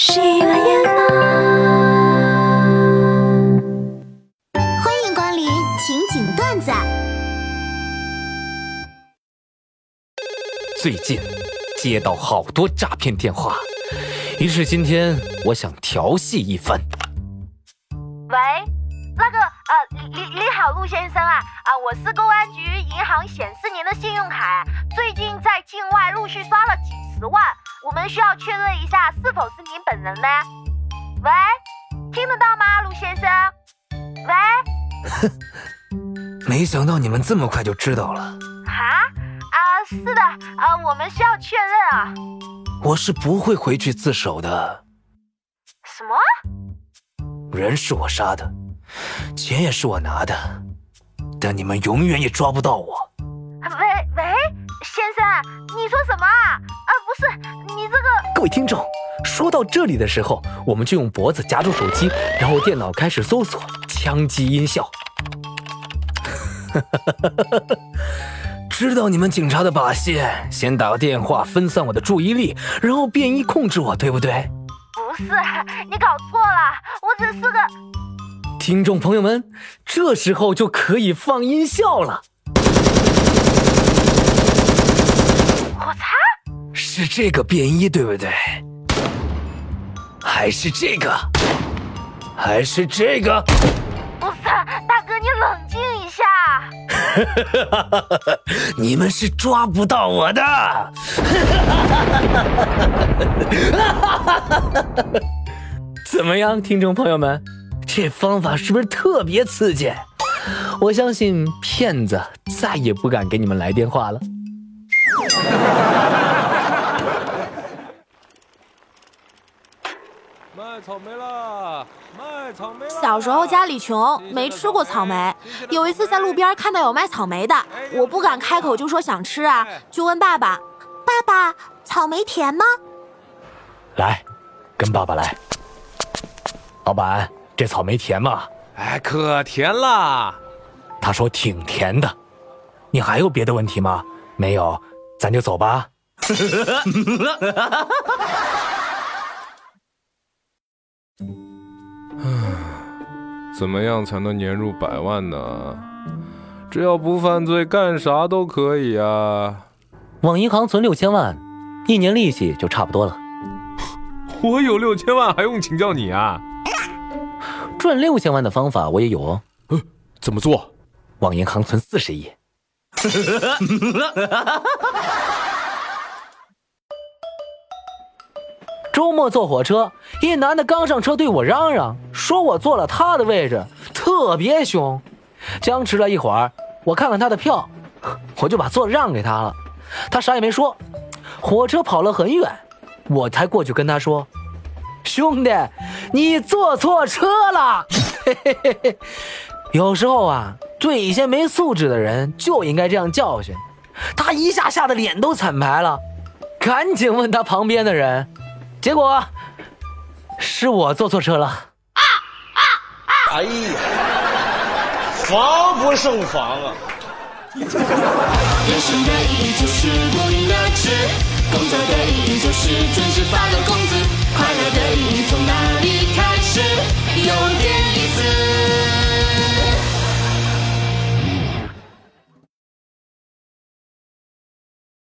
喜马耶欢迎光临情景段子。最近接到好多诈骗电话，于是今天我想调戏一番。喂，那个呃，你你好，陆先生啊啊，我是公安局银行显示您的信用卡最近在境外陆续刷了几十万，我们需要确认一下是否是您本人呢？喂，听得到吗，陆先生？喂，没想到你们这么快就知道了，啊啊，是的啊，我们需要确认啊。我是不会回去自首的。什么？人是我杀的，钱也是我拿的，但你们永远也抓不到我。喂喂，先生，你说什各位听众，说到这里的时候，我们就用脖子夹住手机，然后电脑开始搜索枪击音效。知道你们警察的把戏，先打个电话分散我的注意力，然后便衣控制我，对不对？不是，你搞错了，我只是个……听众朋友们，这时候就可以放音效了。我擦！是这个便衣对不对？还是这个？还是这个？不是，大哥，你冷静一下。你们是抓不到我的。怎么样，听众朋友们，这方法是不是特别刺激？我相信骗子再也不敢给你们来电话了。卖草莓啦！卖草莓！小时候家里穷，没吃过草莓。有一次在路边看到有卖草莓的，我不敢开口就说想吃啊，就问爸爸：“爸爸，草莓甜吗？”来，跟爸爸来。老板，这草莓甜吗？哎，可甜啦！他说挺甜的。你还有别的问题吗？没有，咱就走吧。怎么样才能年入百万呢？只要不犯罪，干啥都可以啊！往银行存六千万，一年利息就差不多了。我有六千万，还用请教你啊？赚六千万的方法我也有哦。呃，怎么做？往银行存四十亿。周末坐火车，一男的刚上车对我嚷嚷，说我坐了他的位置，特别凶。僵持了一会儿，我看看他的票，我就把座让给他了。他啥也没说。火车跑了很远，我才过去跟他说：“兄弟，你坐错车了。”嘿嘿嘿嘿。有时候啊，对一些没素质的人就应该这样教训。他一下吓得脸都惨白了，赶紧问他旁边的人。结果是我坐错车了。啊啊啊！哎呀，防不胜防啊！人生的意义就是不应的吃，工作的意义就是准时发了工资，快乐的意义从哪里开始？有电。